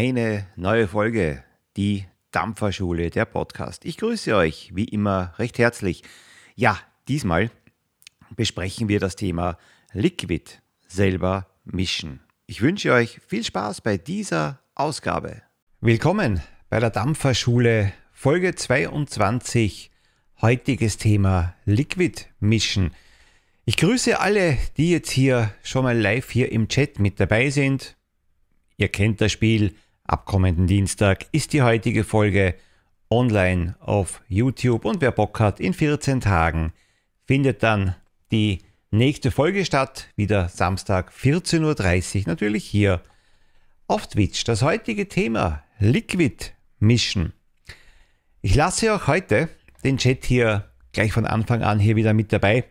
Eine neue Folge, die Dampferschule, der Podcast. Ich grüße euch wie immer recht herzlich. Ja, diesmal besprechen wir das Thema Liquid selber mischen. Ich wünsche euch viel Spaß bei dieser Ausgabe. Willkommen bei der Dampferschule Folge 22. Heutiges Thema Liquid mischen. Ich grüße alle, die jetzt hier schon mal live hier im Chat mit dabei sind. Ihr kennt das Spiel. Ab kommenden Dienstag ist die heutige Folge online auf YouTube und wer Bock hat, in 14 Tagen findet dann die nächste Folge statt, wieder Samstag 14.30 Uhr, natürlich hier auf Twitch. Das heutige Thema Liquid mischen. Ich lasse auch heute den Chat hier gleich von Anfang an hier wieder mit dabei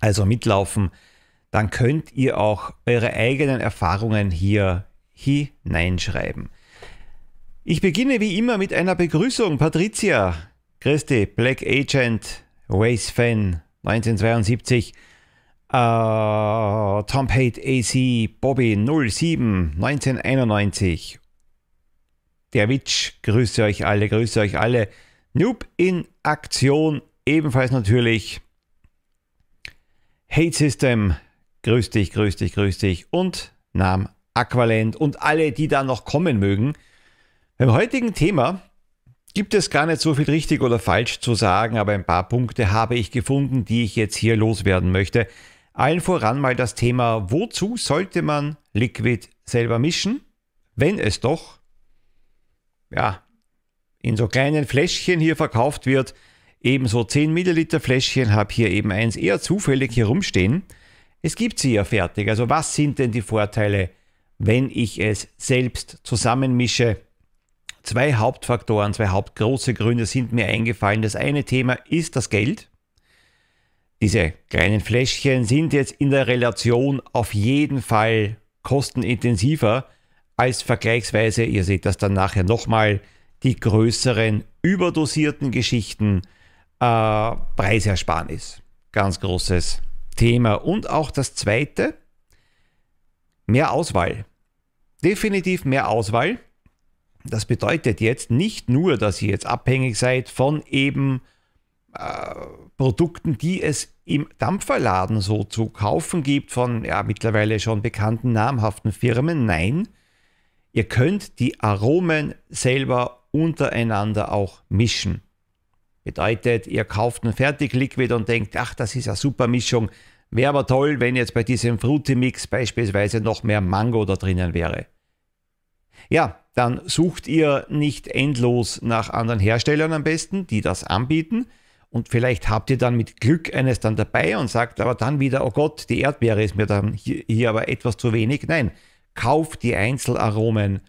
also mitlaufen, dann könnt ihr auch eure eigenen Erfahrungen hier hineinschreiben. Ich beginne wie immer mit einer Begrüßung. Patricia, Christi, Black Agent, Race Fan, 1972, äh, Tom Hate AC, Bobby 07, 1991. Der Witch, grüße euch alle, grüße euch alle. Noob in Aktion, ebenfalls natürlich Hate System, grüß dich, grüß dich, grüß dich und Nam Aqualent und alle, die da noch kommen mögen. Beim heutigen Thema gibt es gar nicht so viel richtig oder falsch zu sagen, aber ein paar Punkte habe ich gefunden, die ich jetzt hier loswerden möchte. Allen voran mal das Thema, wozu sollte man Liquid selber mischen, wenn es doch, ja, in so kleinen Fläschchen hier verkauft wird, Ebenso 10 Milliliter Fläschchen habe hier eben eins eher zufällig hier rumstehen. Es gibt sie ja fertig. Also was sind denn die Vorteile, wenn ich es selbst zusammenmische? Zwei Hauptfaktoren, zwei hauptgroße Gründe sind mir eingefallen. Das eine Thema ist das Geld. Diese kleinen Fläschchen sind jetzt in der Relation auf jeden Fall kostenintensiver als vergleichsweise, ihr seht das dann nachher nochmal, die größeren überdosierten Geschichten äh, Preisersparnis. Ganz großes Thema. Und auch das zweite, mehr Auswahl. Definitiv mehr Auswahl. Das bedeutet jetzt nicht nur, dass ihr jetzt abhängig seid von eben äh, Produkten, die es im Dampferladen so zu kaufen gibt, von ja, mittlerweile schon bekannten namhaften Firmen. Nein, ihr könnt die Aromen selber untereinander auch mischen. Bedeutet, ihr kauft ein Fertigliquid und denkt, ach, das ist eine super Mischung. Wäre aber toll, wenn jetzt bei diesem Fruity-Mix beispielsweise noch mehr Mango da drinnen wäre. Ja, dann sucht ihr nicht endlos nach anderen Herstellern am besten, die das anbieten. Und vielleicht habt ihr dann mit Glück eines dann dabei und sagt aber dann wieder, oh Gott, die Erdbeere ist mir dann hier, hier aber etwas zu wenig. Nein, kauft die Einzelaromen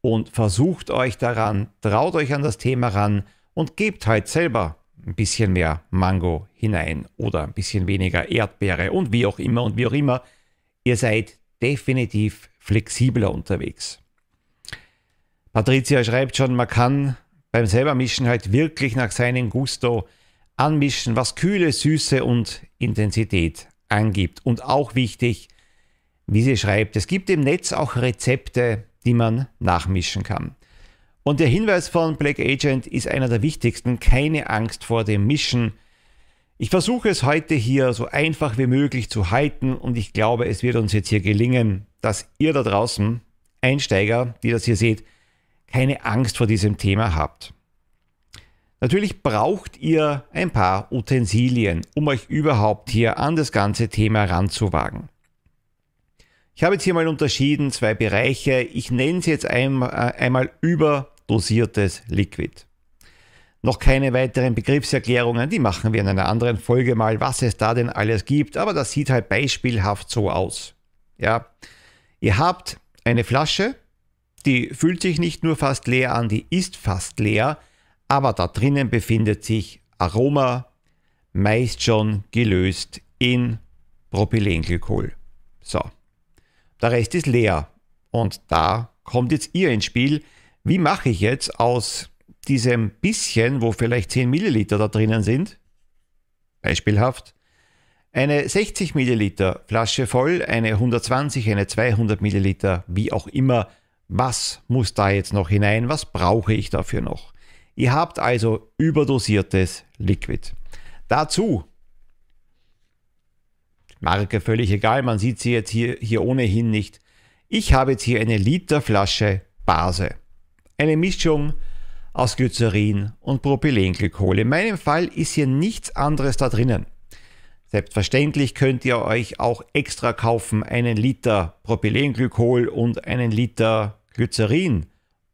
und versucht euch daran, traut euch an das Thema ran und gebt halt selber ein bisschen mehr Mango hinein oder ein bisschen weniger Erdbeere und wie auch immer und wie auch immer. Ihr seid definitiv flexibler unterwegs. Patricia schreibt schon, man kann beim selbermischen halt wirklich nach seinem Gusto anmischen, was Kühle, Süße und Intensität angibt. Und auch wichtig, wie sie schreibt, es gibt im Netz auch Rezepte, die man nachmischen kann. Und der Hinweis von Black Agent ist einer der wichtigsten. Keine Angst vor dem Mischen. Ich versuche es heute hier so einfach wie möglich zu halten und ich glaube, es wird uns jetzt hier gelingen, dass ihr da draußen, Einsteiger, die das hier seht, keine Angst vor diesem Thema habt. Natürlich braucht ihr ein paar Utensilien, um euch überhaupt hier an das ganze Thema ranzuwagen. Ich habe jetzt hier mal unterschieden zwei Bereiche. Ich nenne es jetzt einmal, äh, einmal über dosiertes Liquid. Noch keine weiteren Begriffserklärungen, die machen wir in einer anderen Folge mal, was es da denn alles gibt, aber das sieht halt beispielhaft so aus. Ja, ihr habt eine Flasche, die fühlt sich nicht nur fast leer an, die ist fast leer, aber da drinnen befindet sich Aroma, meist schon gelöst in Propylenglykol. So, der Rest ist leer und da kommt jetzt ihr ins Spiel, wie mache ich jetzt aus diesem bisschen, wo vielleicht 10 Milliliter da drinnen sind, beispielhaft, eine 60 Milliliter Flasche voll, eine 120, eine 200 Milliliter, wie auch immer, Was muss da jetzt noch hinein? Was brauche ich dafür noch? Ihr habt also überdosiertes Liquid. Dazu, Marke völlig egal, man sieht sie jetzt hier, hier ohnehin nicht. Ich habe jetzt hier eine Literflasche Base. Eine Mischung aus Glycerin und Propylenglykol. In meinem Fall ist hier nichts anderes da drinnen. Selbstverständlich könnt ihr euch auch extra kaufen einen Liter Propylenglykol und einen Liter Glycerin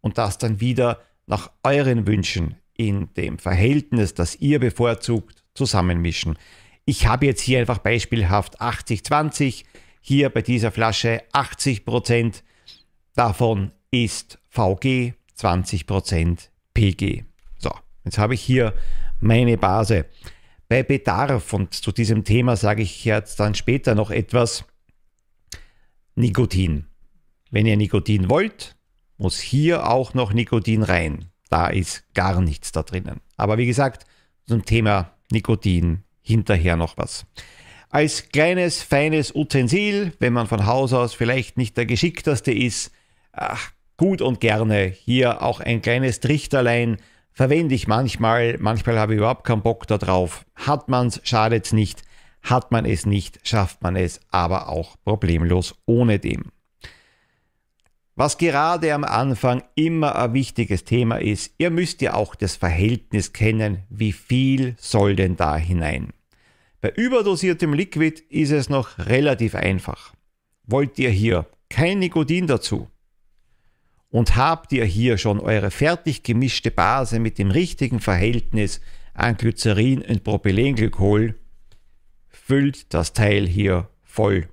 und das dann wieder nach euren Wünschen in dem Verhältnis, das ihr bevorzugt, zusammenmischen. Ich habe jetzt hier einfach beispielhaft 80-20, hier bei dieser Flasche 80% davon ist VG, 20% PG. So, jetzt habe ich hier meine Base. Bei Bedarf, und zu diesem Thema sage ich jetzt dann später noch etwas, Nikotin. Wenn ihr Nikotin wollt, muss hier auch noch Nikotin rein. Da ist gar nichts da drinnen. Aber wie gesagt, zum Thema Nikotin hinterher noch was. Als kleines, feines Utensil, wenn man von Haus aus vielleicht nicht der geschickteste ist, ach, gut und gerne hier auch ein kleines Trichterlein verwende ich manchmal, manchmal habe ich überhaupt keinen Bock darauf. Hat man es, schadet es nicht. Hat man es nicht, schafft man es aber auch problemlos ohne dem. Was gerade am Anfang immer ein wichtiges Thema ist, ihr müsst ja auch das Verhältnis kennen, wie viel soll denn da hinein. Bei überdosiertem Liquid ist es noch relativ einfach. Wollt ihr hier kein Nikotin dazu, und habt ihr hier schon eure fertig gemischte Base mit dem richtigen Verhältnis an Glycerin und Propylenglykol, füllt das Teil hier voll.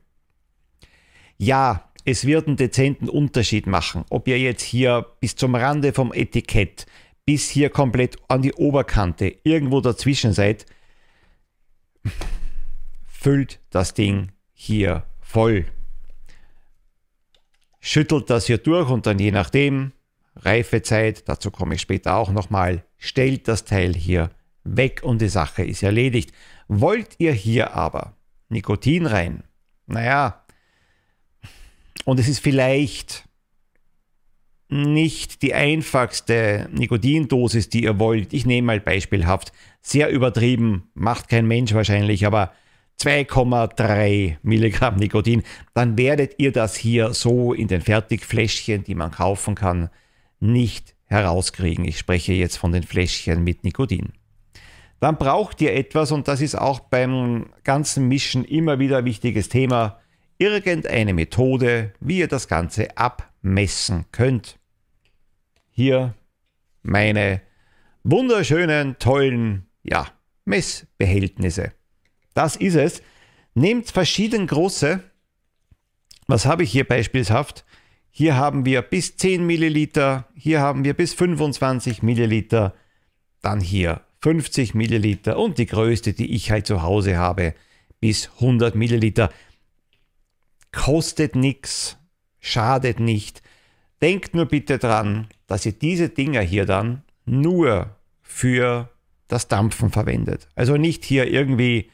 Ja, es wird einen dezenten Unterschied machen, ob ihr jetzt hier bis zum Rande vom Etikett, bis hier komplett an die Oberkante, irgendwo dazwischen seid, füllt das Ding hier voll schüttelt das hier durch und dann je nachdem, Reifezeit, dazu komme ich später auch nochmal, stellt das Teil hier weg und die Sache ist erledigt. Wollt ihr hier aber Nikotin rein? Naja, und es ist vielleicht nicht die einfachste Nikotindosis, die ihr wollt. Ich nehme mal beispielhaft, sehr übertrieben, macht kein Mensch wahrscheinlich, aber 2,3 Milligramm Nikotin, dann werdet ihr das hier so in den Fertigfläschchen, die man kaufen kann, nicht herauskriegen. Ich spreche jetzt von den Fläschchen mit Nikotin. Dann braucht ihr etwas, und das ist auch beim ganzen Mischen immer wieder ein wichtiges Thema, irgendeine Methode, wie ihr das Ganze abmessen könnt. Hier meine wunderschönen, tollen, ja, Messbehältnisse. Das ist es. Nehmt verschieden große. Was habe ich hier beispielshaft? Hier haben wir bis 10 Milliliter, hier haben wir bis 25 Milliliter, dann hier 50 Milliliter und die größte, die ich halt zu Hause habe, bis 100 Milliliter. Kostet nichts, schadet nicht. Denkt nur bitte dran, dass ihr diese Dinger hier dann nur für das Dampfen verwendet. Also nicht hier irgendwie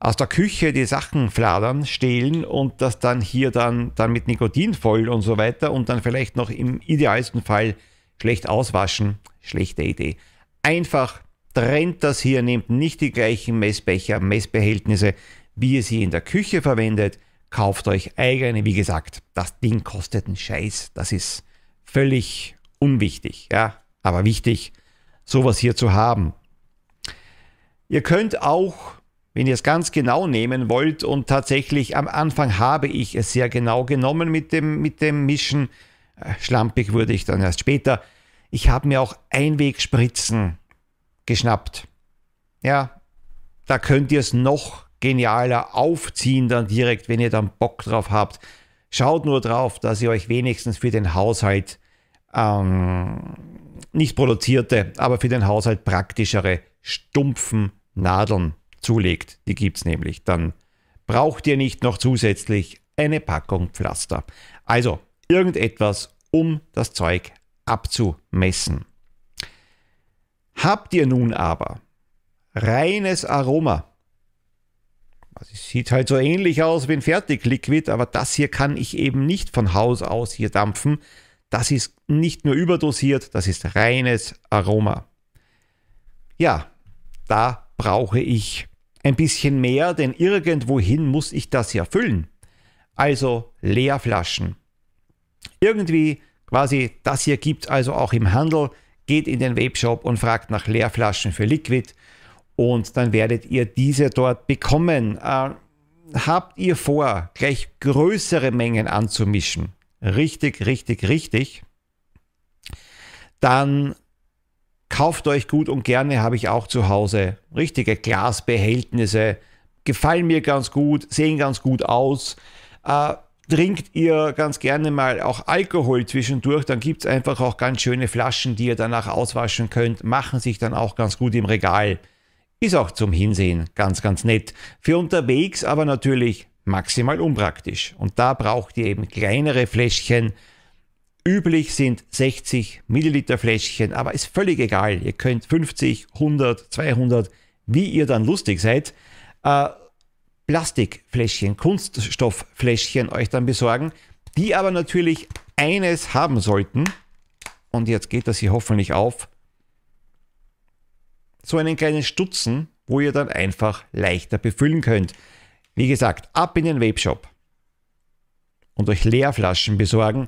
aus der Küche die Sachen fladern, stehlen und das dann hier dann, dann mit Nikotin voll und so weiter und dann vielleicht noch im idealsten Fall schlecht auswaschen. Schlechte Idee. Einfach trennt das hier, nehmt nicht die gleichen Messbecher, Messbehältnisse, wie ihr sie in der Küche verwendet. Kauft euch eigene. Wie gesagt, das Ding kostet einen Scheiß. Das ist völlig unwichtig, ja, aber wichtig, sowas hier zu haben. Ihr könnt auch wenn ihr es ganz genau nehmen wollt und tatsächlich am Anfang habe ich es sehr genau genommen mit dem, mit dem Mischen, äh, schlampig wurde ich dann erst später, ich habe mir auch Einwegspritzen geschnappt. Ja, da könnt ihr es noch genialer aufziehen dann direkt, wenn ihr dann Bock drauf habt. Schaut nur drauf, dass ihr euch wenigstens für den Haushalt ähm, nicht produzierte, aber für den Haushalt praktischere stumpfen Nadeln zulegt. Die gibt es nämlich. Dann braucht ihr nicht noch zusätzlich eine Packung Pflaster. Also irgendetwas, um das Zeug abzumessen. Habt ihr nun aber reines Aroma, es sieht halt so ähnlich aus wie ein Fertigliquid, aber das hier kann ich eben nicht von Haus aus hier dampfen, das ist nicht nur überdosiert, das ist reines Aroma. Ja, da brauche ich ein bisschen mehr, denn irgendwohin muss ich das ja füllen. Also Leerflaschen. Irgendwie quasi das hier gibt also auch im Handel, geht in den Webshop und fragt nach Leerflaschen für Liquid und dann werdet ihr diese dort bekommen. Äh, habt ihr vor, gleich größere Mengen anzumischen? Richtig, richtig, richtig. Dann kauft euch gut und gerne, habe ich auch zu Hause richtige Glasbehältnisse. Gefallen mir ganz gut, sehen ganz gut aus. Äh, trinkt ihr ganz gerne mal auch Alkohol zwischendurch, dann gibt es einfach auch ganz schöne Flaschen, die ihr danach auswaschen könnt, machen sich dann auch ganz gut im Regal. Ist auch zum Hinsehen ganz, ganz nett. Für unterwegs aber natürlich maximal unpraktisch. Und da braucht ihr eben kleinere Fläschchen. Üblich sind 60 Milliliter Fläschchen, aber ist völlig egal. Ihr könnt 50, 100, 200, wie ihr dann lustig seid. Äh, Plastikfläschchen, Kunststofffläschchen euch dann besorgen, die aber natürlich eines haben sollten. Und jetzt geht das hier hoffentlich auf. So einen kleinen Stutzen, wo ihr dann einfach leichter befüllen könnt. Wie gesagt, ab in den Webshop und euch Leerflaschen besorgen.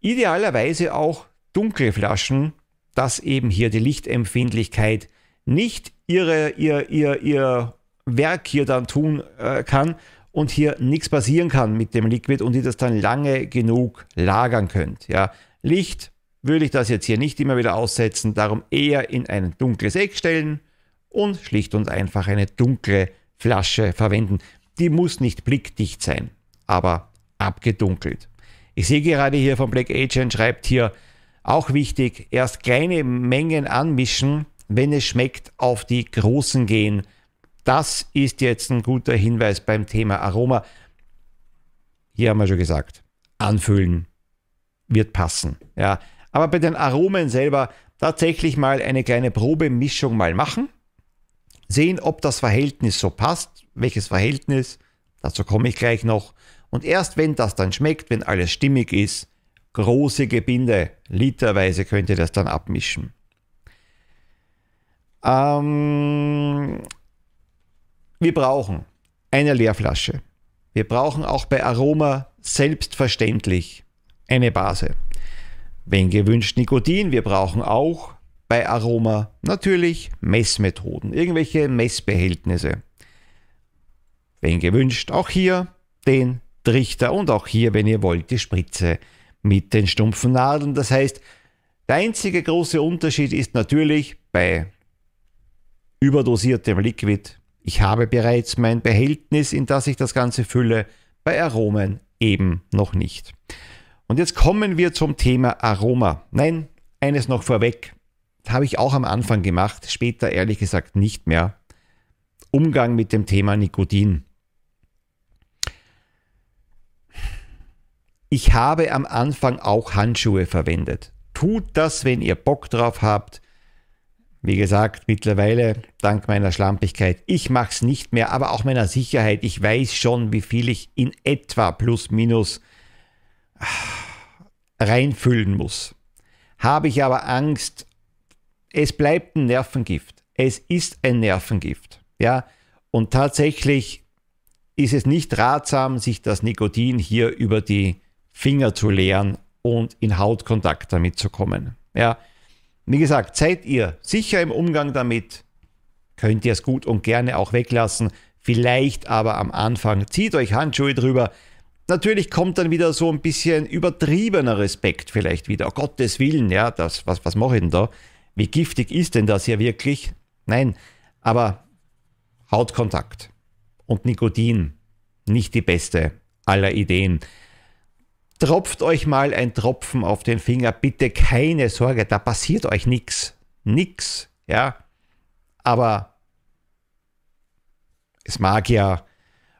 Idealerweise auch dunkle Flaschen, dass eben hier die Lichtempfindlichkeit nicht ihre, ihr, ihr, ihr Werk hier dann tun äh, kann und hier nichts passieren kann mit dem Liquid und ihr das dann lange genug lagern könnt. Ja, Licht würde ich das jetzt hier nicht immer wieder aussetzen, darum eher in ein dunkles Eck stellen und schlicht und einfach eine dunkle Flasche verwenden. Die muss nicht blickdicht sein, aber abgedunkelt. Ich sehe gerade hier von Black Agent schreibt hier auch wichtig, erst kleine Mengen anmischen, wenn es schmeckt, auf die großen gehen das ist jetzt ein guter Hinweis beim Thema Aroma. Hier haben wir schon gesagt, anfüllen wird passen. Ja. Aber bei den Aromen selber tatsächlich mal eine kleine Probemischung mal machen. Sehen, ob das Verhältnis so passt. Welches Verhältnis? Dazu komme ich gleich noch. Und erst wenn das dann schmeckt, wenn alles stimmig ist, große Gebinde, literweise könnt ihr das dann abmischen. Ähm, wir brauchen eine Leerflasche. Wir brauchen auch bei Aroma selbstverständlich eine Base. Wenn gewünscht Nikotin, wir brauchen auch bei Aroma natürlich Messmethoden, irgendwelche Messbehältnisse. Wenn gewünscht, auch hier den Trichter und auch hier, wenn ihr wollt, die Spritze mit den stumpfen Nadeln. Das heißt, der einzige große Unterschied ist natürlich bei überdosiertem Liquid ich habe bereits mein Behältnis, in das ich das Ganze fülle, bei Aromen eben noch nicht. Und jetzt kommen wir zum Thema Aroma. Nein, eines noch vorweg. Habe ich auch am Anfang gemacht, später ehrlich gesagt nicht mehr. Umgang mit dem Thema Nikotin. Ich habe am Anfang auch Handschuhe verwendet. Tut das, wenn ihr Bock drauf habt. Wie gesagt, mittlerweile, dank meiner Schlampigkeit, ich mache es nicht mehr, aber auch meiner Sicherheit. Ich weiß schon, wie viel ich in etwa plus minus ah, reinfüllen muss. Habe ich aber Angst, es bleibt ein Nervengift. Es ist ein Nervengift. Ja, und tatsächlich ist es nicht ratsam, sich das Nikotin hier über die Finger zu leeren und in Hautkontakt damit zu kommen. Ja, wie gesagt, seid ihr sicher im Umgang damit, könnt ihr es gut und gerne auch weglassen. Vielleicht aber am Anfang zieht euch Handschuhe drüber. Natürlich kommt dann wieder so ein bisschen übertriebener Respekt vielleicht wieder. Oh Gottes Willen, ja, das, was, was mache ich denn da? Wie giftig ist denn das hier wirklich? Nein, aber Hautkontakt und Nikotin, nicht die beste aller Ideen. Tropft euch mal ein Tropfen auf den Finger, bitte keine Sorge, da passiert euch nichts. Nix, ja. Aber es mag ja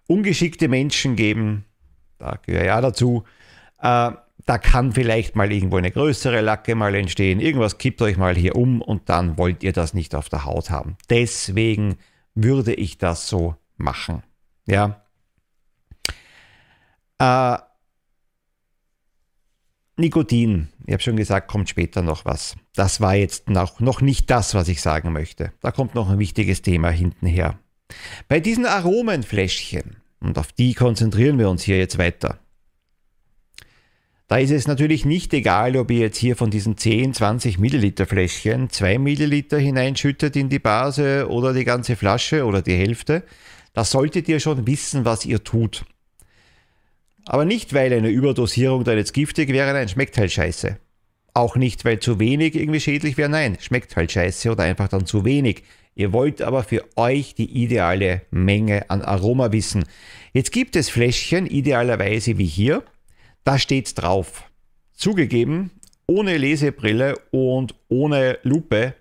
ungeschickte Menschen geben, da gehöre ja dazu. Äh, da kann vielleicht mal irgendwo eine größere Lacke mal entstehen. Irgendwas kippt euch mal hier um und dann wollt ihr das nicht auf der Haut haben. Deswegen würde ich das so machen. Ja. Äh, Nikotin, ich habe schon gesagt, kommt später noch was. Das war jetzt noch, noch nicht das, was ich sagen möchte. Da kommt noch ein wichtiges Thema hintenher. Bei diesen Aromenfläschchen, und auf die konzentrieren wir uns hier jetzt weiter, da ist es natürlich nicht egal, ob ihr jetzt hier von diesen 10, 20 Milliliter Fläschchen 2 Milliliter hineinschüttet in die Base oder die ganze Flasche oder die Hälfte. Da solltet ihr schon wissen, was ihr tut. Aber nicht, weil eine Überdosierung dann jetzt giftig wäre, nein, schmeckt halt scheiße. Auch nicht, weil zu wenig irgendwie schädlich wäre, nein, schmeckt halt scheiße oder einfach dann zu wenig. Ihr wollt aber für euch die ideale Menge an Aroma wissen. Jetzt gibt es Fläschchen, idealerweise wie hier, da steht drauf. Zugegeben, ohne Lesebrille und ohne Lupe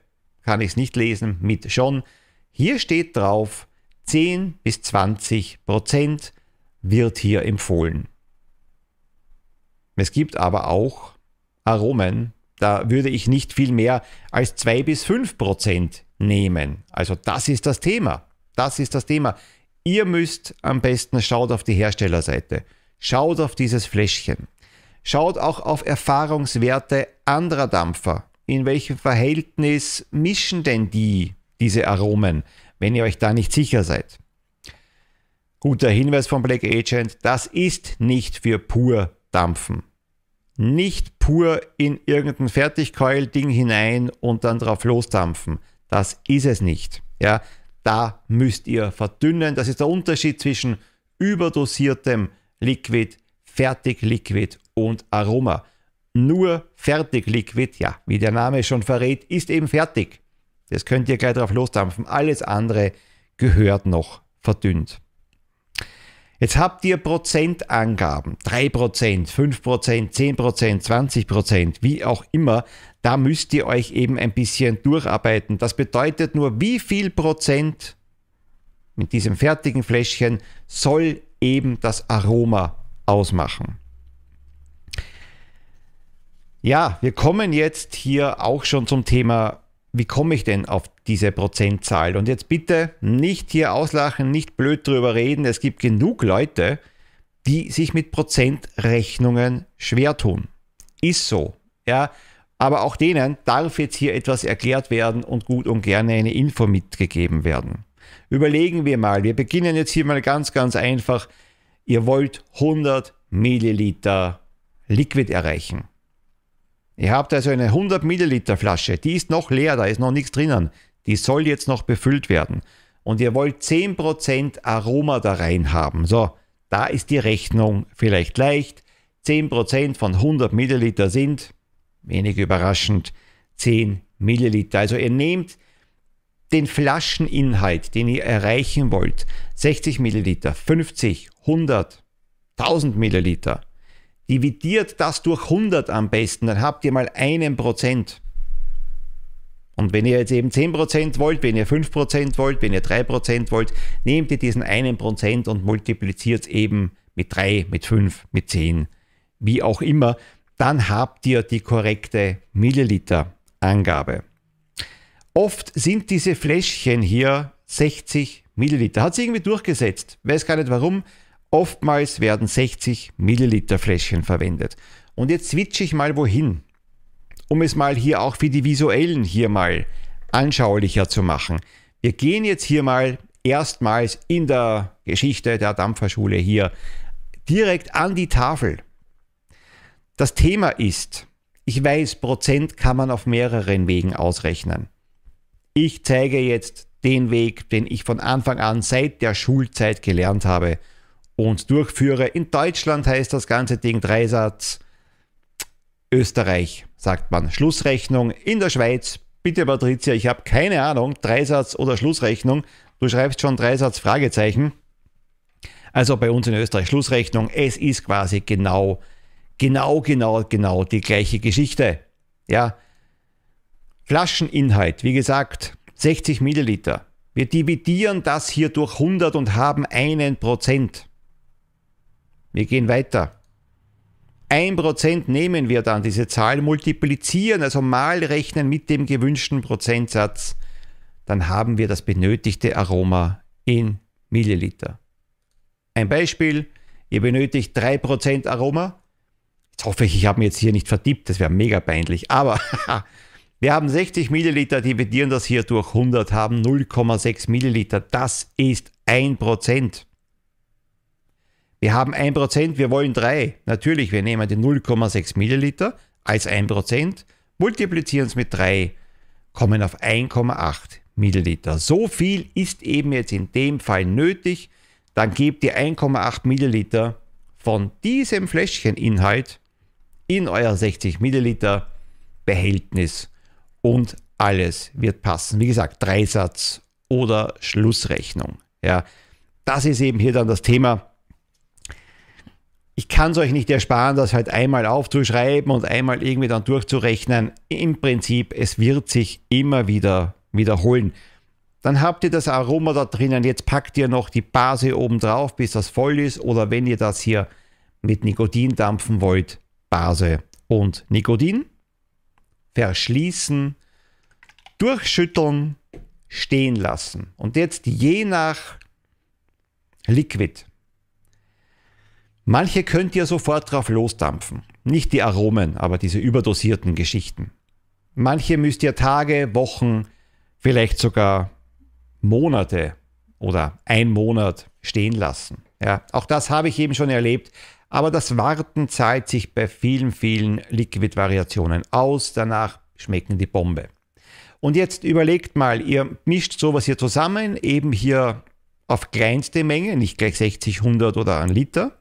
kann ich es nicht lesen, mit schon. Hier steht drauf, 10 bis 20 Prozent wird hier empfohlen. Es gibt aber auch Aromen, da würde ich nicht viel mehr als 2 bis 5 Prozent nehmen. Also das ist das Thema. Das ist das Thema. Ihr müsst am besten schaut auf die Herstellerseite. Schaut auf dieses Fläschchen. Schaut auch auf Erfahrungswerte anderer Dampfer. In welchem Verhältnis mischen denn die diese Aromen, wenn ihr euch da nicht sicher seid? Guter Hinweis von Black Agent, das ist nicht für pur Dampfen. Nicht pur in irgendein Fertigkeul-Ding hinein und dann drauf losdampfen. Das ist es nicht. Ja, da müsst ihr verdünnen. Das ist der Unterschied zwischen überdosiertem Liquid, Fertig-Liquid und Aroma. Nur Fertig-Liquid, ja, wie der Name schon verrät, ist eben fertig. Das könnt ihr gleich drauf losdampfen. Alles andere gehört noch verdünnt. Jetzt habt ihr Prozentangaben, 3%, 5%, 10%, 20%, wie auch immer. Da müsst ihr euch eben ein bisschen durcharbeiten. Das bedeutet nur, wie viel Prozent mit diesem fertigen Fläschchen soll eben das Aroma ausmachen. Ja, wir kommen jetzt hier auch schon zum Thema wie komme ich denn auf diese Prozentzahl? Und jetzt bitte nicht hier auslachen, nicht blöd drüber reden. Es gibt genug Leute, die sich mit Prozentrechnungen schwer tun. Ist so. Ja, aber auch denen darf jetzt hier etwas erklärt werden und gut und gerne eine Info mitgegeben werden. Überlegen wir mal, wir beginnen jetzt hier mal ganz, ganz einfach. Ihr wollt 100 Milliliter Liquid erreichen. Ihr habt also eine 100 Milliliter Flasche, die ist noch leer, da ist noch nichts drinnen. Die soll jetzt noch befüllt werden. Und ihr wollt 10% Aroma da rein haben. So, da ist die Rechnung vielleicht leicht. 10% von 100 Milliliter sind, wenig überraschend, 10 Milliliter. Also ihr nehmt den Flascheninhalt, den ihr erreichen wollt, 60 Milliliter, 50, 100, 1000 Milliliter, Dividiert das durch 100 am besten, dann habt ihr mal einen Prozent. Und wenn ihr jetzt eben 10% wollt, wenn ihr 5% wollt, wenn ihr 3% wollt, nehmt ihr diesen einen Prozent und multipliziert es eben mit 3, mit 5, mit 10, wie auch immer. Dann habt ihr die korrekte Milliliter-Angabe. Oft sind diese Fläschchen hier 60 Milliliter. Hat sich irgendwie durchgesetzt. Weiß gar nicht warum. Oftmals werden 60 Milliliter Fläschchen verwendet. Und jetzt switche ich mal wohin, um es mal hier auch für die visuellen hier mal anschaulicher zu machen. Wir gehen jetzt hier mal erstmals in der Geschichte der Dampferschule hier direkt an die Tafel. Das Thema ist, ich weiß, Prozent kann man auf mehreren Wegen ausrechnen. Ich zeige jetzt den Weg, den ich von Anfang an seit der Schulzeit gelernt habe und durchführe. In Deutschland heißt das ganze Ding Dreisatz. Österreich sagt man Schlussrechnung. In der Schweiz, bitte Patricia, ich habe keine Ahnung, Dreisatz oder Schlussrechnung. Du schreibst schon Dreisatz Fragezeichen. Also bei uns in Österreich Schlussrechnung. Es ist quasi genau, genau, genau, genau die gleiche Geschichte. Ja. Flascheninhalt, wie gesagt, 60 Milliliter. Wir dividieren das hier durch 100 und haben einen Prozent. Wir gehen weiter. 1% nehmen wir dann diese Zahl, multiplizieren, also mal rechnen mit dem gewünschten Prozentsatz, dann haben wir das benötigte Aroma in Milliliter. Ein Beispiel, ihr benötigt 3% Aroma. Jetzt hoffe ich, ich habe mir jetzt hier nicht verdippt, das wäre mega peinlich. Aber wir haben 60 Milliliter, dividieren das hier durch 100, haben 0,6 Milliliter. Das ist 1%. Wir haben 1%, wir wollen 3. Natürlich, wir nehmen die 0,6 Milliliter als 1%, multiplizieren es mit 3, kommen auf 1,8 Milliliter. So viel ist eben jetzt in dem Fall nötig. Dann gebt ihr 1,8 Milliliter von diesem Fläschcheninhalt in euer 60 Milliliter Behältnis und alles wird passen. Wie gesagt, Dreisatz oder Schlussrechnung. Ja, das ist eben hier dann das Thema. Ich kann es euch nicht ersparen, das halt einmal aufzuschreiben und einmal irgendwie dann durchzurechnen. Im Prinzip, es wird sich immer wieder wiederholen. Dann habt ihr das Aroma da drinnen. Jetzt packt ihr noch die Base oben drauf, bis das voll ist. Oder wenn ihr das hier mit Nikotin dampfen wollt, Base und Nikotin. Verschließen, durchschütteln, stehen lassen. Und jetzt je nach Liquid. Manche könnt ihr sofort drauf losdampfen. Nicht die Aromen, aber diese überdosierten Geschichten. Manche müsst ihr Tage, Wochen, vielleicht sogar Monate oder ein Monat stehen lassen. Ja, auch das habe ich eben schon erlebt. Aber das Warten zahlt sich bei vielen, vielen Liquid-Variationen aus. Danach schmecken die Bombe. Und jetzt überlegt mal, ihr mischt sowas hier zusammen, eben hier auf kleinste Menge, nicht gleich 60, 100 oder ein Liter.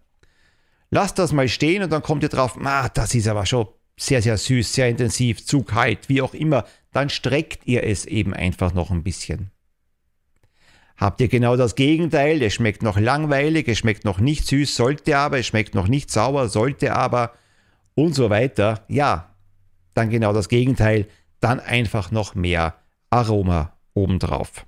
Lasst das mal stehen und dann kommt ihr drauf, ah, das ist aber schon sehr, sehr süß, sehr intensiv, zu kalt, wie auch immer. Dann streckt ihr es eben einfach noch ein bisschen. Habt ihr genau das Gegenteil, es schmeckt noch langweilig, es schmeckt noch nicht süß, sollte aber, es schmeckt noch nicht sauer, sollte aber und so weiter. Ja, dann genau das Gegenteil, dann einfach noch mehr Aroma obendrauf.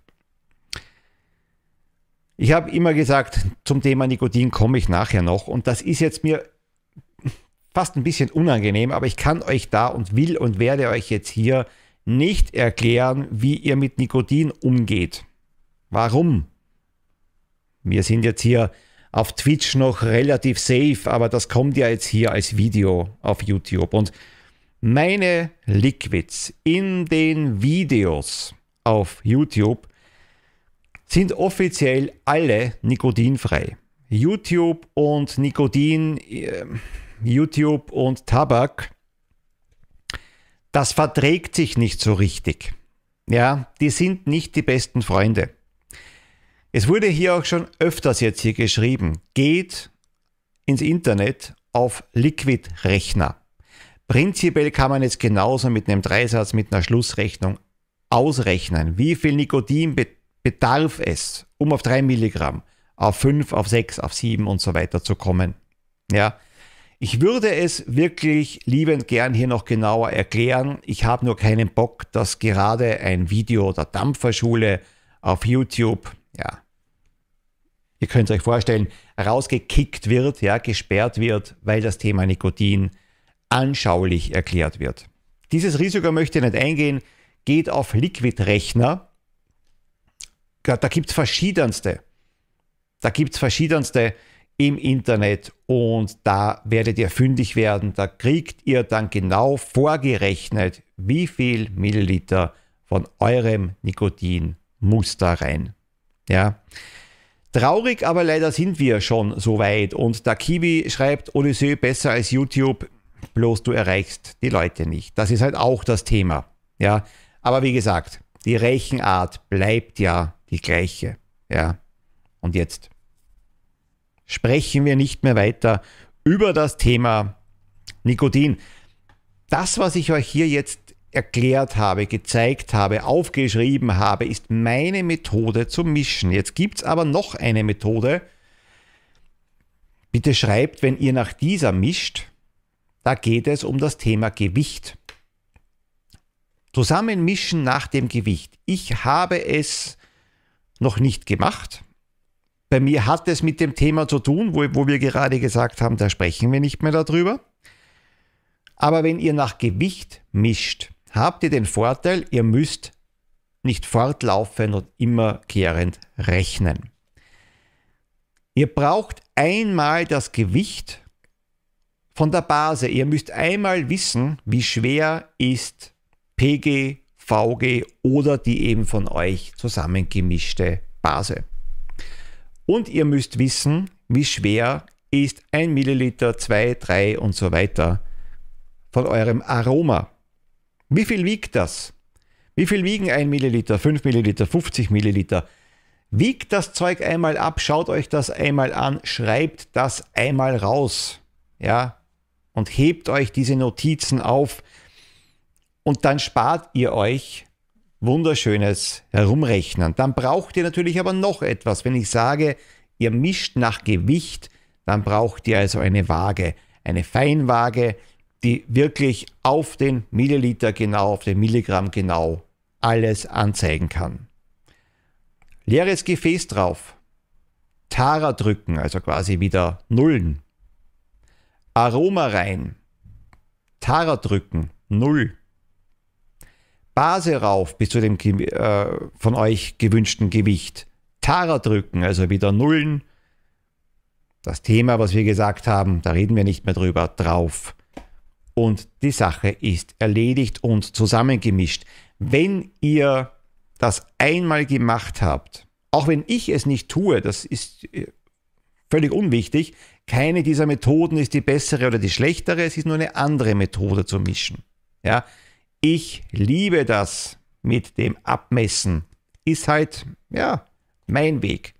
Ich habe immer gesagt, zum Thema Nikotin komme ich nachher noch und das ist jetzt mir fast ein bisschen unangenehm, aber ich kann euch da und will und werde euch jetzt hier nicht erklären, wie ihr mit Nikotin umgeht. Warum? Wir sind jetzt hier auf Twitch noch relativ safe, aber das kommt ja jetzt hier als Video auf YouTube. Und meine Liquids in den Videos auf YouTube sind offiziell alle nikotinfrei. YouTube und Nikotin, äh, YouTube und Tabak, das verträgt sich nicht so richtig. Ja, die sind nicht die besten Freunde. Es wurde hier auch schon öfters jetzt hier geschrieben, geht ins Internet auf Liquid-Rechner. Prinzipiell kann man jetzt genauso mit einem Dreisatz, mit einer Schlussrechnung ausrechnen, wie viel Nikotin bedarf es, um auf 3 Milligramm, auf 5, auf 6, auf 7 und so weiter zu kommen. Ja, ich würde es wirklich liebend gern hier noch genauer erklären. Ich habe nur keinen Bock, dass gerade ein Video der Dampferschule auf YouTube ja, ihr könnt es euch vorstellen, rausgekickt wird, ja, gesperrt wird, weil das Thema Nikotin anschaulich erklärt wird. Dieses Risiko möchte ich nicht eingehen, geht auf Liquid-Rechner. Da gibt es verschiedenste. Da gibt es verschiedenste im Internet und da werdet ihr fündig werden. Da kriegt ihr dann genau vorgerechnet, wie viel Milliliter von eurem Nikotin muss da rein. Ja. Traurig, aber leider sind wir schon so weit. Und der Kiwi schreibt, Odyssee besser als YouTube, bloß du erreichst die Leute nicht. Das ist halt auch das Thema. Ja. Aber wie gesagt, die Rechenart bleibt ja die gleiche. Ja. Und jetzt sprechen wir nicht mehr weiter über das Thema Nikotin. Das, was ich euch hier jetzt erklärt habe, gezeigt habe, aufgeschrieben habe, ist meine Methode zum Mischen. Jetzt gibt es aber noch eine Methode. Bitte schreibt, wenn ihr nach dieser mischt, da geht es um das Thema Gewicht. Zusammenmischen nach dem Gewicht. Ich habe es noch nicht gemacht. Bei mir hat es mit dem Thema zu tun, wo, wo wir gerade gesagt haben, da sprechen wir nicht mehr darüber. Aber wenn ihr nach Gewicht mischt, habt ihr den Vorteil, ihr müsst nicht fortlaufend und immerkehrend rechnen. Ihr braucht einmal das Gewicht von der Base. Ihr müsst einmal wissen, wie schwer ist PG, VG oder die eben von euch zusammengemischte Base. Und ihr müsst wissen, wie schwer ist ein Milliliter, zwei, drei und so weiter von eurem Aroma. Wie viel wiegt das? Wie viel wiegen ein Milliliter, 5 Milliliter, 50 Milliliter? Wiegt das Zeug einmal ab, schaut euch das einmal an, schreibt das einmal raus. Ja, und hebt euch diese Notizen auf und dann spart ihr euch wunderschönes Herumrechnen. Dann braucht ihr natürlich aber noch etwas. Wenn ich sage, ihr mischt nach Gewicht, dann braucht ihr also eine Waage, eine Feinwaage, die wirklich auf den Milliliter genau, auf den Milligramm genau alles anzeigen kann. Leeres Gefäß drauf. Tara drücken, also quasi wieder Nullen. Aroma rein. Tara drücken, Null. Base rauf bis zu dem äh, von euch gewünschten Gewicht. Tara drücken, also wieder Nullen. Das Thema, was wir gesagt haben, da reden wir nicht mehr drüber, drauf und die Sache ist erledigt und zusammengemischt. Wenn ihr das einmal gemacht habt, auch wenn ich es nicht tue, das ist äh, völlig unwichtig, keine dieser Methoden ist die bessere oder die schlechtere, es ist nur eine andere Methode zu mischen. Ja, ich liebe das mit dem Abmessen. Ist halt, ja, mein Weg.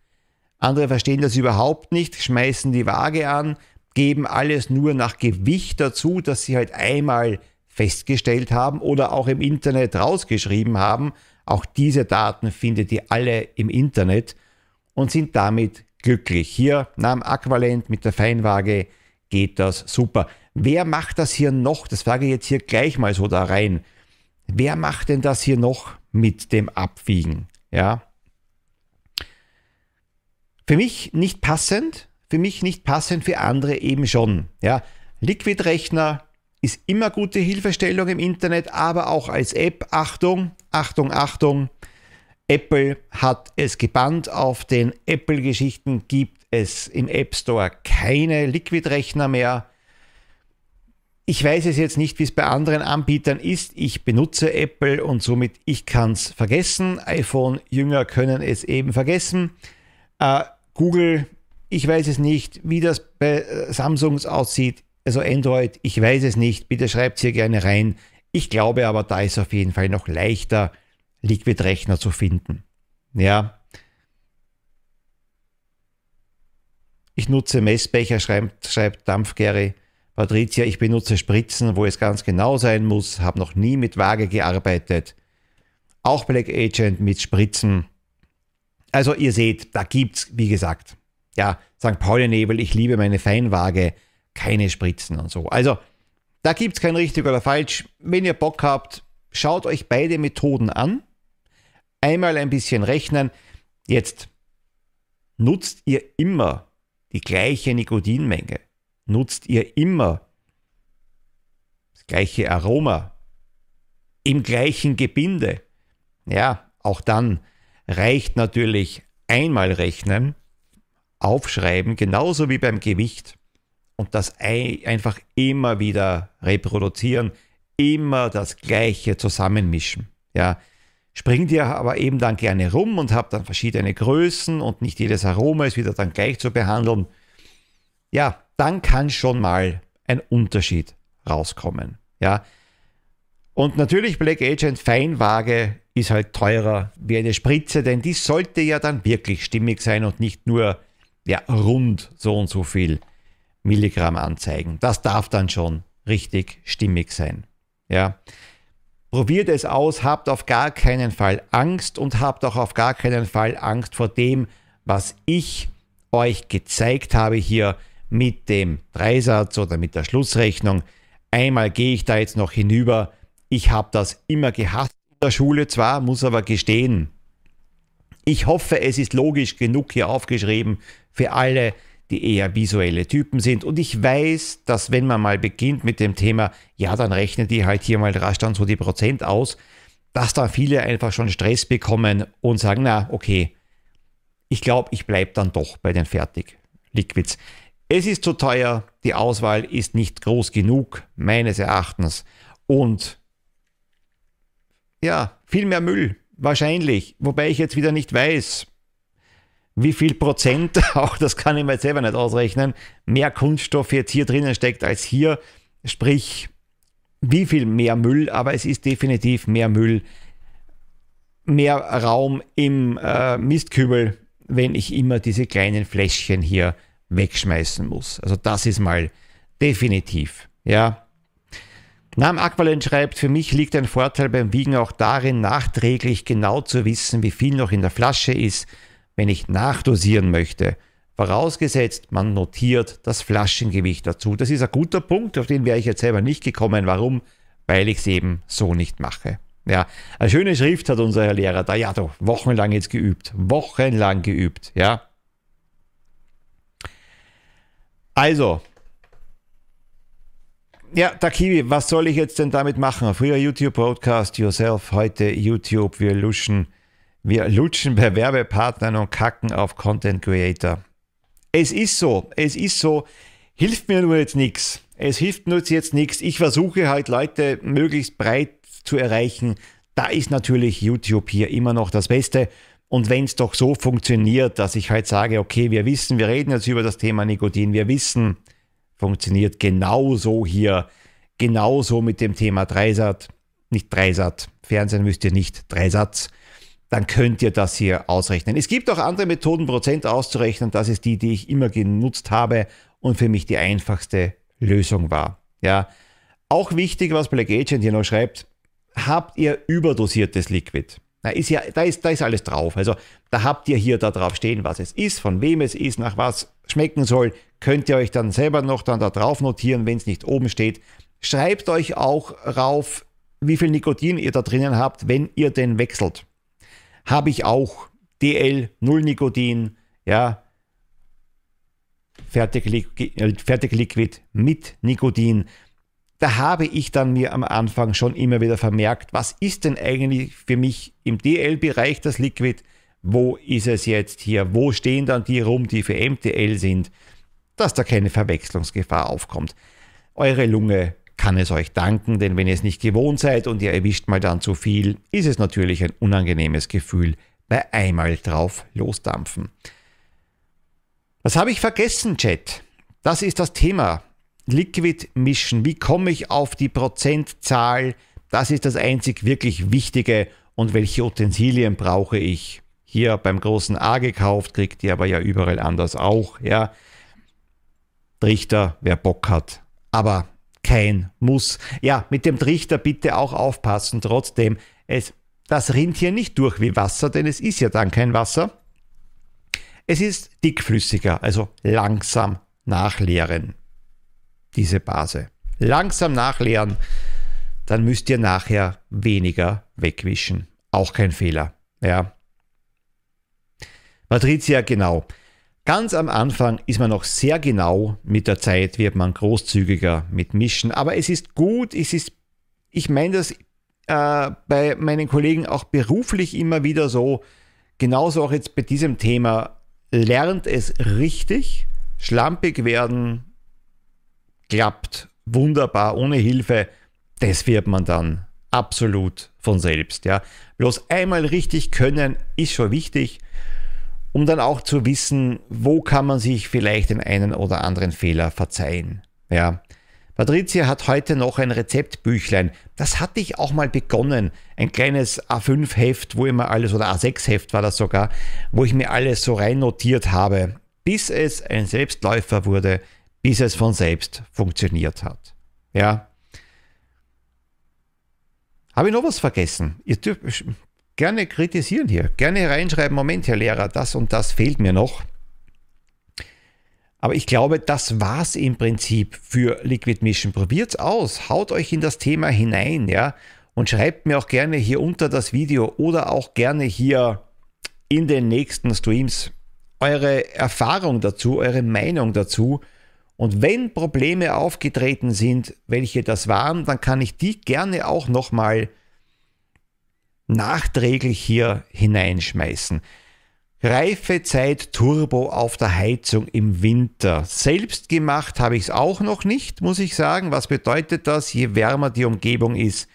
Andere verstehen das überhaupt nicht, schmeißen die Waage an, geben alles nur nach Gewicht dazu, dass sie halt einmal festgestellt haben oder auch im Internet rausgeschrieben haben. Auch diese Daten findet ihr alle im Internet und sind damit glücklich. Hier nach dem Aqualent mit der Feinwaage geht das super. Wer macht das hier noch? Das frage ich jetzt hier gleich mal so da rein. Wer macht denn das hier noch mit dem Abwiegen? Ja. Für mich nicht passend, für mich nicht passend, für andere eben schon. Ja, Liquid-Rechner ist immer gute Hilfestellung im Internet, aber auch als App. Achtung, Achtung, Achtung. Apple hat es gebannt. Auf den Apple-Geschichten gibt es im App Store keine Liquid-Rechner mehr. Ich weiß es jetzt nicht, wie es bei anderen Anbietern ist. Ich benutze Apple und somit ich kann es vergessen. iPhone-Jünger können es eben vergessen. Äh, Google ich weiß es nicht, wie das bei äh, Samsungs aussieht, also Android, ich weiß es nicht. Bitte schreibt es hier gerne rein. Ich glaube aber, da ist auf jeden Fall noch leichter, Liquid-Rechner zu finden. Ja. Ich nutze Messbecher, schreibt, schreibt Dampfgary. Patricia, ich benutze Spritzen, wo es ganz genau sein muss, habe noch nie mit Waage gearbeitet. Auch Black Agent mit Spritzen. Also ihr seht, da gibt es, wie gesagt, ja, St. Pauli-Nebel, ich liebe meine Feinwaage, keine Spritzen und so. Also, da gibt es kein richtig oder falsch. Wenn ihr Bock habt, schaut euch beide Methoden an. Einmal ein bisschen rechnen. Jetzt nutzt ihr immer die gleiche Nikotinmenge. Nutzt ihr immer das gleiche Aroma im gleichen Gebinde. Ja, auch dann reicht natürlich einmal rechnen aufschreiben, genauso wie beim Gewicht. Und das einfach immer wieder reproduzieren, immer das Gleiche zusammenmischen. Ja, springt ihr aber eben dann gerne rum und habt dann verschiedene Größen und nicht jedes Aroma ist wieder dann gleich zu behandeln. Ja, dann kann schon mal ein Unterschied rauskommen. Ja, und natürlich Black Agent Feinwaage ist halt teurer wie eine Spritze, denn die sollte ja dann wirklich stimmig sein und nicht nur ja, rund so und so viel Milligramm anzeigen. Das darf dann schon richtig stimmig sein. Ja. Probiert es aus, habt auf gar keinen Fall Angst und habt auch auf gar keinen Fall Angst vor dem, was ich euch gezeigt habe hier mit dem Dreisatz oder mit der Schlussrechnung. Einmal gehe ich da jetzt noch hinüber. Ich habe das immer gehasst in der Schule zwar, muss aber gestehen, ich hoffe, es ist logisch genug hier aufgeschrieben für alle, die eher visuelle Typen sind. Und ich weiß, dass wenn man mal beginnt mit dem Thema, ja, dann rechnen die halt hier mal rasch dann so die Prozent aus, dass da viele einfach schon Stress bekommen und sagen, na, okay, ich glaube, ich bleibe dann doch bei den Fertig-Liquids. Es ist zu teuer, die Auswahl ist nicht groß genug, meines Erachtens. Und ja, viel mehr Müll, wahrscheinlich. Wobei ich jetzt wieder nicht weiß, wie viel Prozent, auch das kann ich mir jetzt selber nicht ausrechnen, mehr Kunststoff jetzt hier drinnen steckt als hier. Sprich, wie viel mehr Müll, aber es ist definitiv mehr Müll, mehr Raum im äh, Mistkübel, wenn ich immer diese kleinen Fläschchen hier wegschmeißen muss. Also das ist mal definitiv, ja. Nam Aqualent schreibt, für mich liegt ein Vorteil beim Wiegen auch darin, nachträglich genau zu wissen, wie viel noch in der Flasche ist, wenn ich nachdosieren möchte. Vorausgesetzt, man notiert das Flaschengewicht dazu. Das ist ein guter Punkt, auf den wäre ich jetzt selber nicht gekommen. Warum? Weil ich es eben so nicht mache. Ja, eine schöne Schrift hat unser Herr Lehrer da, ja doch, wochenlang jetzt geübt. Wochenlang geübt, ja. Also, ja, Takiwi, was soll ich jetzt denn damit machen? Früher YouTube Podcast Yourself, heute YouTube, wir luschen, wir lutschen bei Werbepartnern und kacken auf Content Creator. Es ist so, es ist so, hilft mir nur jetzt nichts. Es hilft nur jetzt nichts. Ich versuche halt Leute möglichst breit zu erreichen. Da ist natürlich YouTube hier immer noch das Beste. Und wenn es doch so funktioniert, dass ich halt sage, okay, wir wissen, wir reden jetzt über das Thema Nikotin, wir wissen, funktioniert genauso hier, genauso mit dem Thema Dreisat, nicht Dreisat, Fernsehen müsst ihr nicht, Dreisatz, dann könnt ihr das hier ausrechnen. Es gibt auch andere Methoden, Prozent auszurechnen, das ist die, die ich immer genutzt habe und für mich die einfachste Lösung war. Ja, auch wichtig, was Black Agent hier noch schreibt, habt ihr überdosiertes Liquid? Da ist ja, da ist, da ist alles drauf. Also da habt ihr hier da drauf stehen, was es ist, von wem es ist, nach was schmecken soll. Könnt ihr euch dann selber noch dann da drauf notieren, wenn es nicht oben steht. Schreibt euch auch rauf, wie viel Nikotin ihr da drinnen habt, wenn ihr den wechselt. Habe ich auch DL 0 Nikotin, ja, äh, Fertig mit Nikotin da habe ich dann mir am Anfang schon immer wieder vermerkt, was ist denn eigentlich für mich im DL-Bereich das Liquid? Wo ist es jetzt hier? Wo stehen dann die rum, die für MTL sind? Dass da keine Verwechslungsgefahr aufkommt. Eure Lunge kann es euch danken, denn wenn ihr es nicht gewohnt seid und ihr erwischt mal dann zu viel, ist es natürlich ein unangenehmes Gefühl bei einmal drauf losdampfen. Was habe ich vergessen, Chat? Das ist das Thema. Liquid mischen. Wie komme ich auf die Prozentzahl? Das ist das einzig wirklich Wichtige. Und welche Utensilien brauche ich? Hier beim großen A gekauft, kriegt ihr aber ja überall anders auch. Ja. Trichter, wer Bock hat. Aber kein Muss. Ja, mit dem Trichter bitte auch aufpassen. Trotzdem, es, das rinnt hier nicht durch wie Wasser, denn es ist ja dann kein Wasser. Es ist dickflüssiger, also langsam nachleeren diese Base. Langsam nachleeren, dann müsst ihr nachher weniger wegwischen. Auch kein Fehler. Ja. Patricia, genau. Ganz am Anfang ist man noch sehr genau, mit der Zeit wird man großzügiger mit Mischen, aber es ist gut, es ist, ich meine das äh, bei meinen Kollegen auch beruflich immer wieder so, genauso auch jetzt bei diesem Thema, lernt es richtig, schlampig werden, klappt wunderbar ohne Hilfe, das wird man dann absolut von selbst. Ja. Bloß einmal richtig können ist schon wichtig, um dann auch zu wissen, wo kann man sich vielleicht den einen oder anderen Fehler verzeihen. Ja. Patricia hat heute noch ein Rezeptbüchlein. Das hatte ich auch mal begonnen. Ein kleines A5-Heft, wo immer alles, oder A6-Heft war das sogar, wo ich mir alles so rein notiert habe, bis es ein Selbstläufer wurde, bis es von selbst funktioniert hat. Ja. Habe ich noch was vergessen? Ihr dürft gerne kritisieren hier, gerne reinschreiben, Moment, Herr Lehrer, das und das fehlt mir noch. Aber ich glaube, das war es im Prinzip für Liquid Mission. Probiert es aus, haut euch in das Thema hinein, ja, und schreibt mir auch gerne hier unter das Video oder auch gerne hier in den nächsten Streams eure Erfahrung dazu, eure Meinung dazu und wenn Probleme aufgetreten sind, welche das waren, dann kann ich die gerne auch nochmal nachträglich hier hineinschmeißen. Reifezeit Turbo auf der Heizung im Winter. Selbst gemacht habe ich es auch noch nicht, muss ich sagen. Was bedeutet das? Je wärmer die Umgebung ist,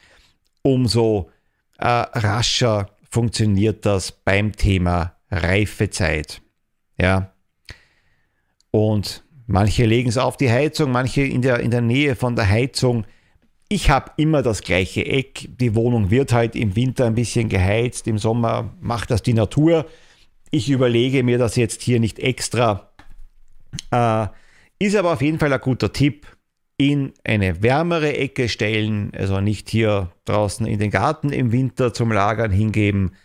umso äh, rascher funktioniert das beim Thema Reifezeit. Ja. Und manche legen es auf die Heizung, manche in der, in der Nähe von der Heizung. Ich habe immer das gleiche Eck. Die Wohnung wird halt im Winter ein bisschen geheizt, im Sommer macht das die Natur. Ich überlege mir das jetzt hier nicht extra. Äh, ist aber auf jeden Fall ein guter Tipp. In eine wärmere Ecke stellen, also nicht hier draußen in den Garten im Winter zum Lagern hingeben.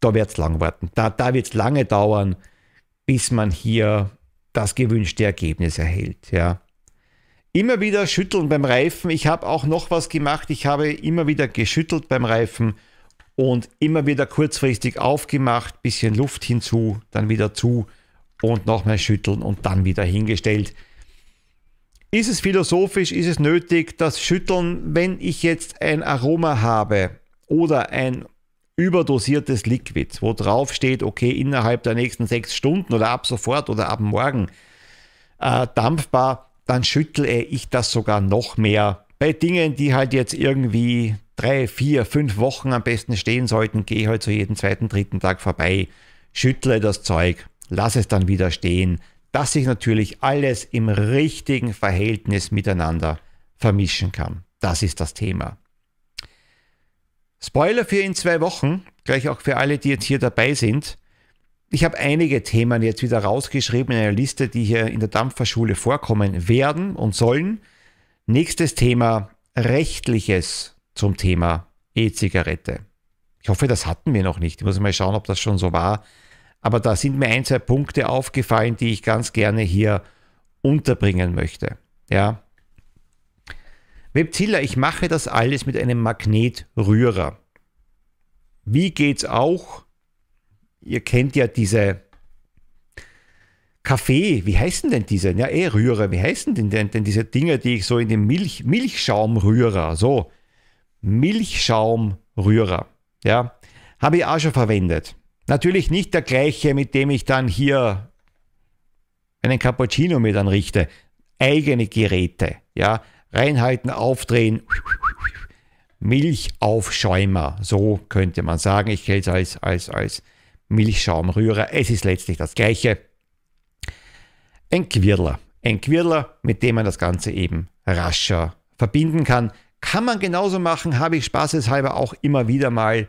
Da wird es lang warten. Da, da wird es lange dauern, bis man hier das gewünschte Ergebnis erhält. Ja. Immer wieder schütteln beim Reifen. Ich habe auch noch was gemacht. Ich habe immer wieder geschüttelt beim Reifen und immer wieder kurzfristig aufgemacht, bisschen Luft hinzu, dann wieder zu und nochmal schütteln und dann wieder hingestellt. Ist es philosophisch, ist es nötig, das Schütteln, wenn ich jetzt ein Aroma habe oder ein überdosiertes Liquid, wo drauf steht, okay, innerhalb der nächsten sechs Stunden oder ab sofort oder ab morgen äh, dampfbar, dann schüttle ich das sogar noch mehr. Bei Dingen, die halt jetzt irgendwie drei, vier, fünf Wochen am besten stehen sollten, gehe halt so jeden zweiten, dritten Tag vorbei, schüttle das Zeug, lass es dann wieder stehen, dass sich natürlich alles im richtigen Verhältnis miteinander vermischen kann. Das ist das Thema. Spoiler für in zwei Wochen, gleich auch für alle, die jetzt hier dabei sind. Ich habe einige Themen jetzt wieder rausgeschrieben in einer Liste, die hier in der Dampferschule vorkommen werden und sollen. Nächstes Thema rechtliches zum Thema E-Zigarette. Ich hoffe, das hatten wir noch nicht. Ich muss mal schauen, ob das schon so war. Aber da sind mir ein, zwei Punkte aufgefallen, die ich ganz gerne hier unterbringen möchte. Ja. Webzilla, ich mache das alles mit einem Magnetrührer. Wie geht's auch? Ihr kennt ja diese Kaffee, wie heißen denn diese? Ja, eh Rührer, wie heißen denn, denn, denn diese Dinge, die ich so in den Milch, Milchschaumrührer, so, Milchschaumrührer. Ja, habe ich auch schon verwendet. Natürlich nicht der gleiche, mit dem ich dann hier einen Cappuccino mit anrichte. Eigene Geräte. Ja, reinhalten, aufdrehen. Milchaufschäumer, so könnte man sagen. Ich kenne es als, als, als Milchschaumrührer. Es ist letztlich das gleiche. Ein Quirler. Ein Quirler, mit dem man das Ganze eben rascher verbinden kann. Kann man genauso machen, habe ich spaßeshalber auch immer wieder mal.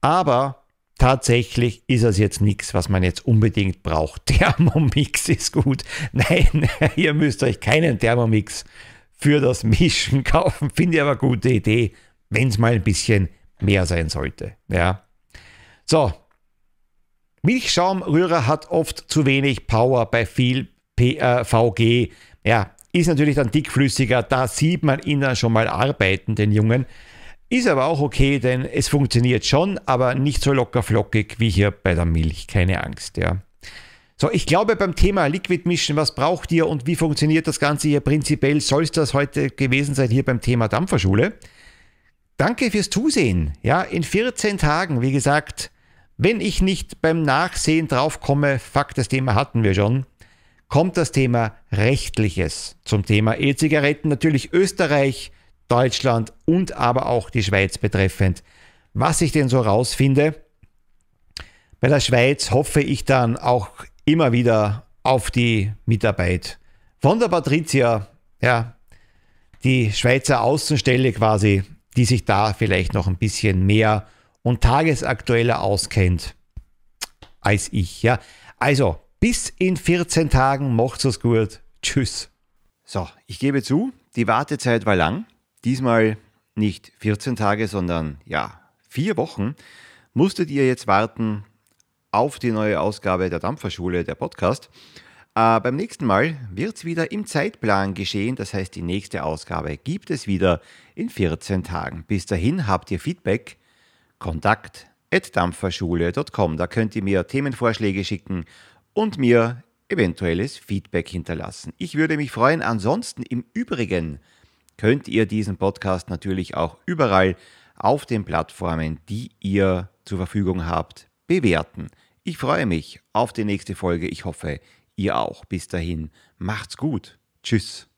Aber tatsächlich ist es jetzt nichts, was man jetzt unbedingt braucht. Thermomix ist gut. Nein, ihr müsst euch keinen Thermomix für das Mischen kaufen. Finde ich aber eine gute Idee, wenn es mal ein bisschen mehr sein sollte. Ja. So. Milchschaumrührer hat oft zu wenig Power bei viel P äh, VG. Ja, ist natürlich dann dickflüssiger, da sieht man ihn dann schon mal arbeiten, den Jungen. Ist aber auch okay, denn es funktioniert schon, aber nicht so locker flockig wie hier bei der Milch. Keine Angst, ja. So, ich glaube beim Thema Liquid Mischen, was braucht ihr und wie funktioniert das Ganze hier prinzipiell, soll es das heute gewesen sein hier beim Thema Dampferschule. Danke fürs Zusehen. Ja, in 14 Tagen, wie gesagt, wenn ich nicht beim Nachsehen draufkomme, fuck, das Thema hatten wir schon, kommt das Thema Rechtliches zum Thema E-Zigaretten, natürlich Österreich, Deutschland und aber auch die Schweiz betreffend. Was ich denn so rausfinde, bei der Schweiz hoffe ich dann auch immer wieder auf die Mitarbeit von der Patricia, ja, die Schweizer Außenstelle quasi, die sich da vielleicht noch ein bisschen mehr und tagesaktueller auskennt als ich, ja. Also, bis in 14 Tagen macht's es gut. Tschüss. So, ich gebe zu, die Wartezeit war lang. Diesmal nicht 14 Tage, sondern ja, vier Wochen musstet ihr jetzt warten auf die neue Ausgabe der Dampferschule, der Podcast. Äh, beim nächsten Mal wird es wieder im Zeitplan geschehen. Das heißt, die nächste Ausgabe gibt es wieder in 14 Tagen. Bis dahin habt ihr Feedback, Kontakt dampferschule.com. Da könnt ihr mir Themenvorschläge schicken und mir eventuelles Feedback hinterlassen. Ich würde mich freuen. Ansonsten im Übrigen könnt ihr diesen Podcast natürlich auch überall auf den Plattformen, die ihr zur Verfügung habt, bewerten. Ich freue mich auf die nächste Folge. Ich hoffe, ihr auch. Bis dahin, macht's gut. Tschüss.